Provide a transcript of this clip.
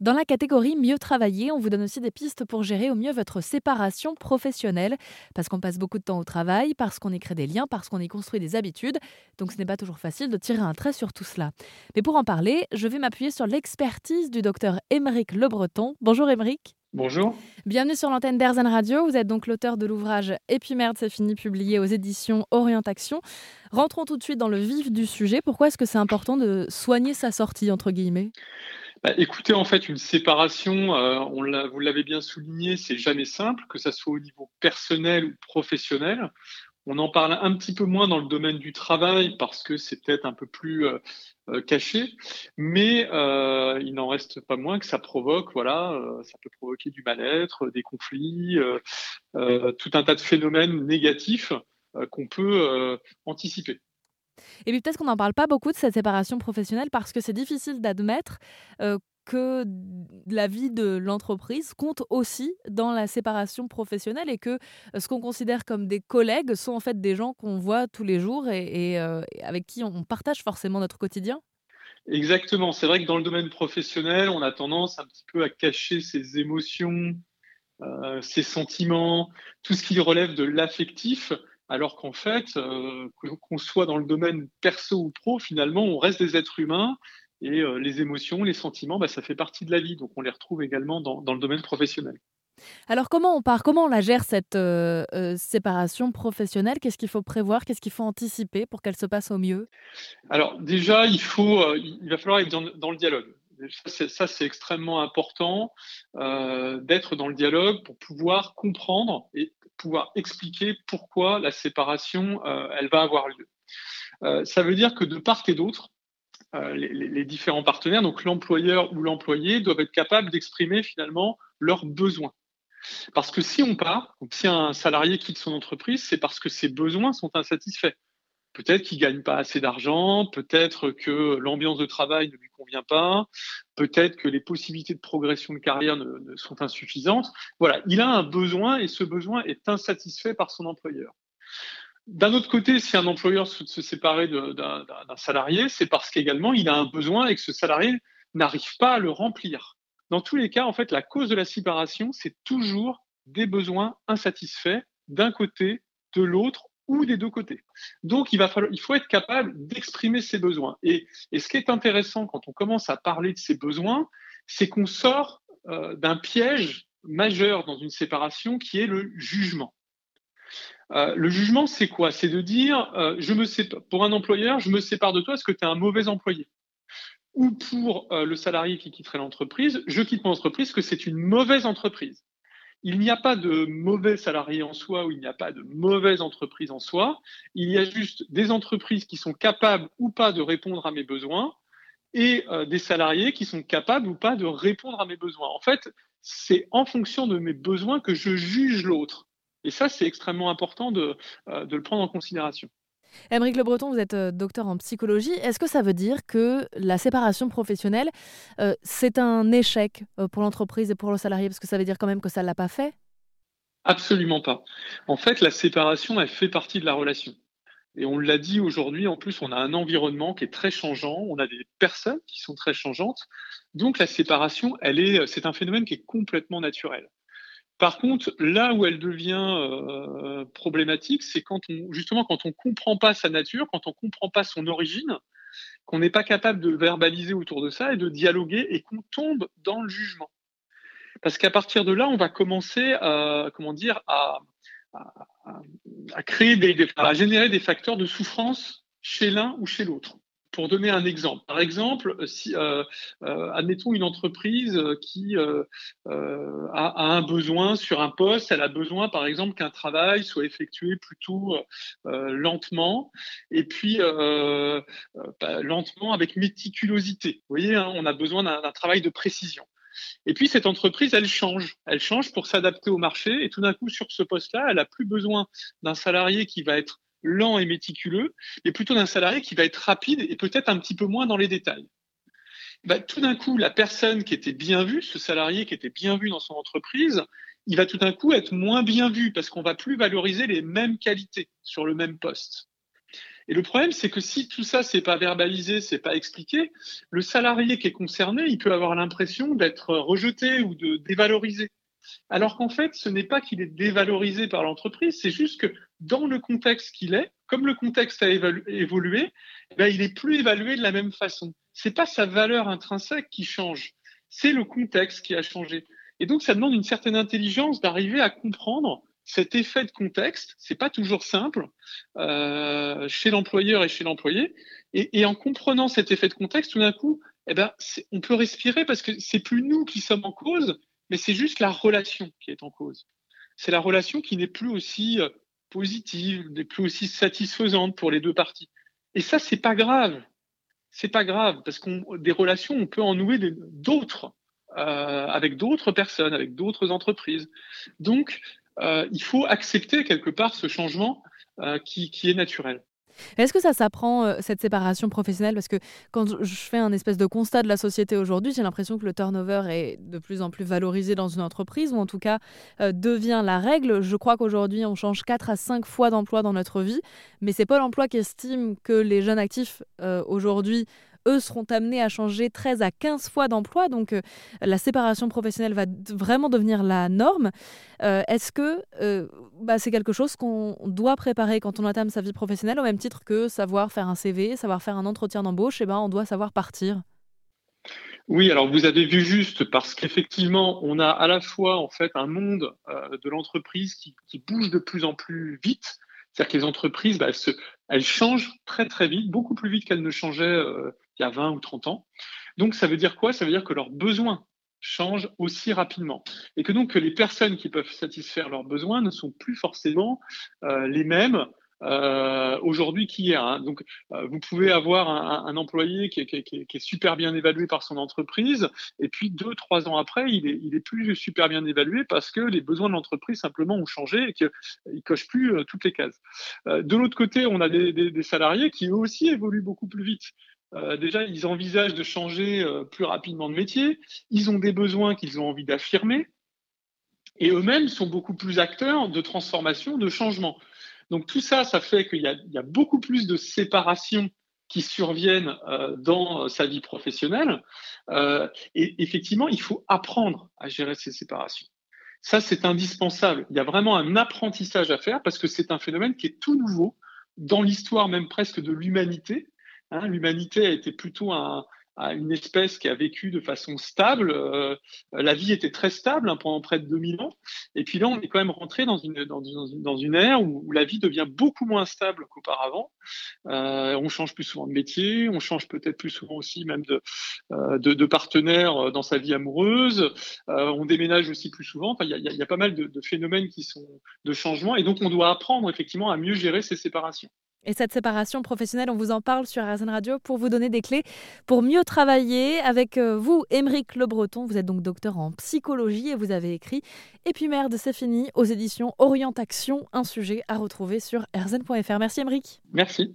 Dans la catégorie Mieux travailler, on vous donne aussi des pistes pour gérer au mieux votre séparation professionnelle, parce qu'on passe beaucoup de temps au travail, parce qu'on y crée des liens, parce qu'on y construit des habitudes, donc ce n'est pas toujours facile de tirer un trait sur tout cela. Mais pour en parler, je vais m'appuyer sur l'expertise du docteur Émeric Lebreton. Bonjour Émeric. Bonjour. Bienvenue sur l'antenne d'Airzen Radio. Vous êtes donc l'auteur de l'ouvrage Et puis merde, c'est fini, publié aux éditions Orientation. Rentrons tout de suite dans le vif du sujet. Pourquoi est-ce que c'est important de soigner sa sortie, entre guillemets? Bah, écoutez, en fait, une séparation, euh, on vous l'avez bien souligné, c'est jamais simple, que ça soit au niveau personnel ou professionnel. On en parle un petit peu moins dans le domaine du travail parce que c'est peut-être un peu plus euh, euh, caché, mais il n'en reste pas moins que ça provoque, voilà, ça peut provoquer du mal-être, des conflits, tout un tas de phénomènes négatifs qu'on peut anticiper. Et puis peut-être qu'on n'en parle pas beaucoup de cette séparation professionnelle parce que c'est difficile d'admettre euh, que la vie de l'entreprise compte aussi dans la séparation professionnelle et que euh, ce qu'on considère comme des collègues sont en fait des gens qu'on voit tous les jours et, euh, avec qui on partage forcément notre quotidien. Exactement. C'est vrai que dans le domaine professionnel, on a tendance un petit peu à cacher ses émotions, ses sentiments, tout ce qui relève de l'affectif alors qu'en fait, euh, qu'on soit dans le domaine perso ou pro, finalement, on reste des êtres humains et euh, les émotions, les sentiments, bah, ça fait partie de la vie. Donc on les retrouve également dans, le domaine professionnel. Alors comment on part, comment on la gère cette euh, séparation professionnelle? Qu'est-ce qu'il faut prévoir? Qu'est-ce qu'il faut anticiper pour qu'elle se passe au mieux? Alors déjà, il, faut, il va falloir être dans le dialogue ça, c'est extrêmement important euh, d'être dans le dialogue pour pouvoir comprendre et pouvoir expliquer pourquoi la séparation, euh, elle va avoir lieu. Euh, ça veut dire que de part et d'autre, les, différents partenaires, donc l'employeur ou l'employé, doivent être capables d'exprimer finalement leurs besoins. Parce que si on part, si un salarié quitte son entreprise, c'est parce que ses besoins sont insatisfaits. Peut-être qu'il gagne pas assez d'argent, peut-être que l'ambiance de travail ne lui convient pas, peut-être que les possibilités de progression de carrière ne, sont insuffisantes. Voilà, il a un besoin et ce besoin est insatisfait par son employeur. D'un autre côté, si un employeur souhaite se séparer d'un salarié, c'est parce qu'également il a un besoin et que ce salarié n'arrive pas à le remplir. Dans tous les cas, en fait, la cause de la séparation, c'est toujours des besoins insatisfaits d'un côté, de l'autre ou des deux côtés. Donc, il, va falloir, faut être capable d'exprimer ses besoins. Et, ce qui est intéressant quand on commence à parler de ses besoins, c'est qu'on sort euh, d'un piège majeur dans une séparation qui est le jugement. Euh, le jugement, c'est quoi? C'est de dire, euh, pour un employeur, je me sépare de toi parce que tu es un mauvais employé. Ou pour le salarié qui quitterait l'entreprise, je quitte mon entreprise parce que c'est une mauvaise entreprise. Il n'y a pas de mauvais salariés en soi ou il n'y a pas de mauvaise entreprise en soi. Il y a juste des entreprises qui sont capables ou pas de répondre à mes besoins et euh, des salariés qui sont capables ou pas de répondre à mes besoins. En fait, c'est en fonction de mes besoins que je juge l'autre. Et ça, c'est extrêmement important de, euh, de le prendre en considération. Émeric Le Breton, vous êtes euh, docteur en psychologie. Est-ce que ça veut dire que la séparation professionnelle, euh, c'est un échec euh, pour l'entreprise et pour le salarié? Parce que ça veut dire quand même que ça ne l'a pas fait Absolument pas. En fait, la séparation, elle fait partie de la relation. Et on l'a dit aujourd'hui, en plus, on a un environnement qui est très changeant, on a des personnes qui sont très changeantes. Donc la séparation, elle est, c'est un phénomène qui est complètement naturel. Par contre, là où elle devient euh, problématique, c'est quand on, justement, quand on comprend pas sa nature, quand on comprend pas son origine, qu'on n'est pas capable de verbaliser autour de ça et de dialoguer et qu'on tombe dans le jugement. Parce qu'à partir de là, on va commencer à, comment dire, à, créer des, à générer des facteurs de souffrance chez l'un ou chez l'autre. Pour donner un exemple, par exemple, si euh, euh, admettons une entreprise qui euh, a, un besoin sur un poste, elle a besoin, par exemple, qu'un travail soit effectué plutôt lentement, et puis bah, lentement avec méticulosité. Vous voyez, hein, on a besoin d'un travail de précision. Et puis cette entreprise, elle change. Elle change pour s'adapter au marché. Et tout d'un coup, sur ce poste-là, elle a plus besoin d'un salarié qui va être lent et méticuleux, mais plutôt d'un salarié qui va être rapide et peut-être un petit peu moins dans les détails. Bah, tout d'un coup, la personne qui était bien vue, ce salarié qui était bien vu dans son entreprise, il va tout d'un coup être moins bien vu parce qu'on va plus valoriser les mêmes qualités sur le même poste. Et le problème, c'est que si tout ça, c'est pas verbalisé, c'est pas expliqué, le salarié qui est concerné, il peut avoir l'impression d'être rejeté ou de dévalorisé. Alors qu'en fait, ce n'est pas qu'il est dévalorisé par l'entreprise, c'est juste que dans le contexte qu'il est, comme le contexte a évolué, ben, il est plus évalué de la même façon. C'est pas sa valeur intrinsèque qui change, c'est le contexte qui a changé. Et donc, ça demande une certaine intelligence d'arriver à comprendre cet effet de contexte. C'est pas toujours simple euh, chez l'employeur et chez l'employé. Et, en comprenant cet effet de contexte, tout d'un coup, eh ben, on peut respirer parce que c'est plus nous qui sommes en cause, mais c'est juste la relation qui est en cause. C'est la relation qui n'est plus aussi euh, positive, plus aussi satisfaisante pour les deux parties. Et ça, c'est pas grave. C'est pas grave parce qu'on des relations, on peut en nouer d'autres euh, avec d'autres personnes, avec d'autres entreprises. Donc, euh, il faut accepter quelque part ce changement euh, qui, qui est naturel. Est-ce que ça s'apprend, euh, cette séparation professionnelle? Parce que quand je fais un espèce de constat de la société aujourd'hui, j'ai l'impression que le turnover est de plus en plus valorisé dans une entreprise, ou en tout cas euh, devient la règle. Je crois qu'aujourd'hui, on change 4 à 5 fois d'emploi dans notre vie, mais c'est Pôle emploi qui estime que les jeunes actifs euh, aujourd'hui eux seront amenés à changer 13 à 15 fois d'emploi. Donc euh, la séparation professionnelle va vraiment devenir la norme. Euh, est-ce que euh, bah, c'est quelque chose qu'on doit préparer quand on entame sa vie professionnelle au même titre que savoir faire un CV, savoir faire un entretien d'embauche, et eh ben, on doit savoir partir oui, alors vous avez vu juste parce qu'effectivement, on a à la fois en fait un monde de l'entreprise qui, bouge de plus en plus vite. C'est-à-dire que les entreprises, bah, elles, elles, changent très très vite, beaucoup plus vite qu'elles ne changeaient il y a 20 ou 30 ans. Donc ça veut dire quoi? Ça veut dire que leurs besoins changent aussi rapidement. Et que donc les personnes qui peuvent satisfaire leurs besoins ne sont plus forcément euh, les mêmes euh, aujourd'hui qu'hier. Hein. Donc, euh, vous pouvez avoir un, employé qui est, super bien évalué par son entreprise, et puis deux, trois ans après, il est, plus super bien évalué parce que les besoins de l'entreprise simplement ont changé et qu'il coche plus toutes les cases. De l'autre côté, on a des, salariés qui eux aussi évoluent beaucoup plus vite. Euh, déjà, ils envisagent de changer euh, plus rapidement de métier. Ils ont des besoins qu'ils ont envie d'affirmer. Et eux-mêmes sont beaucoup plus acteurs de transformation, de changement. Donc tout ça, ça fait qu'il y, a beaucoup plus de séparations qui surviennent euh, dans sa vie professionnelle. Et effectivement, il faut apprendre à gérer ces séparations. Ça, c'est indispensable. Il y a vraiment un apprentissage à faire parce que c'est un phénomène qui est tout nouveau dans l'histoire même presque de l'humanité. Hein, l'humanité a été plutôt un, une espèce qui a vécu de façon stable. Euh, la vie était très stable hein, pendant près de 2000 ans. Et puis là, on est quand même rentré dans une, ère où, la vie devient beaucoup moins stable qu'auparavant. Euh, on change plus souvent de métier, on change peut-être plus souvent aussi même de, euh, partenaire dans sa vie amoureuse. Euh, on déménage aussi plus souvent. Enfin, il y a, y a, pas mal de, de phénomènes qui sont de changement. Et donc, on doit apprendre effectivement à mieux gérer ces séparations. Et cette séparation professionnelle, on vous en parle sur RZN Radio pour vous donner des clés pour mieux travailler avec euh, vous, Émeric Le Breton. Vous êtes donc docteur en psychologie et vous avez écrit Et puis merde, c'est fini aux éditions Orientation, un sujet à retrouver sur rzn.fr. Merci Émeric. Merci.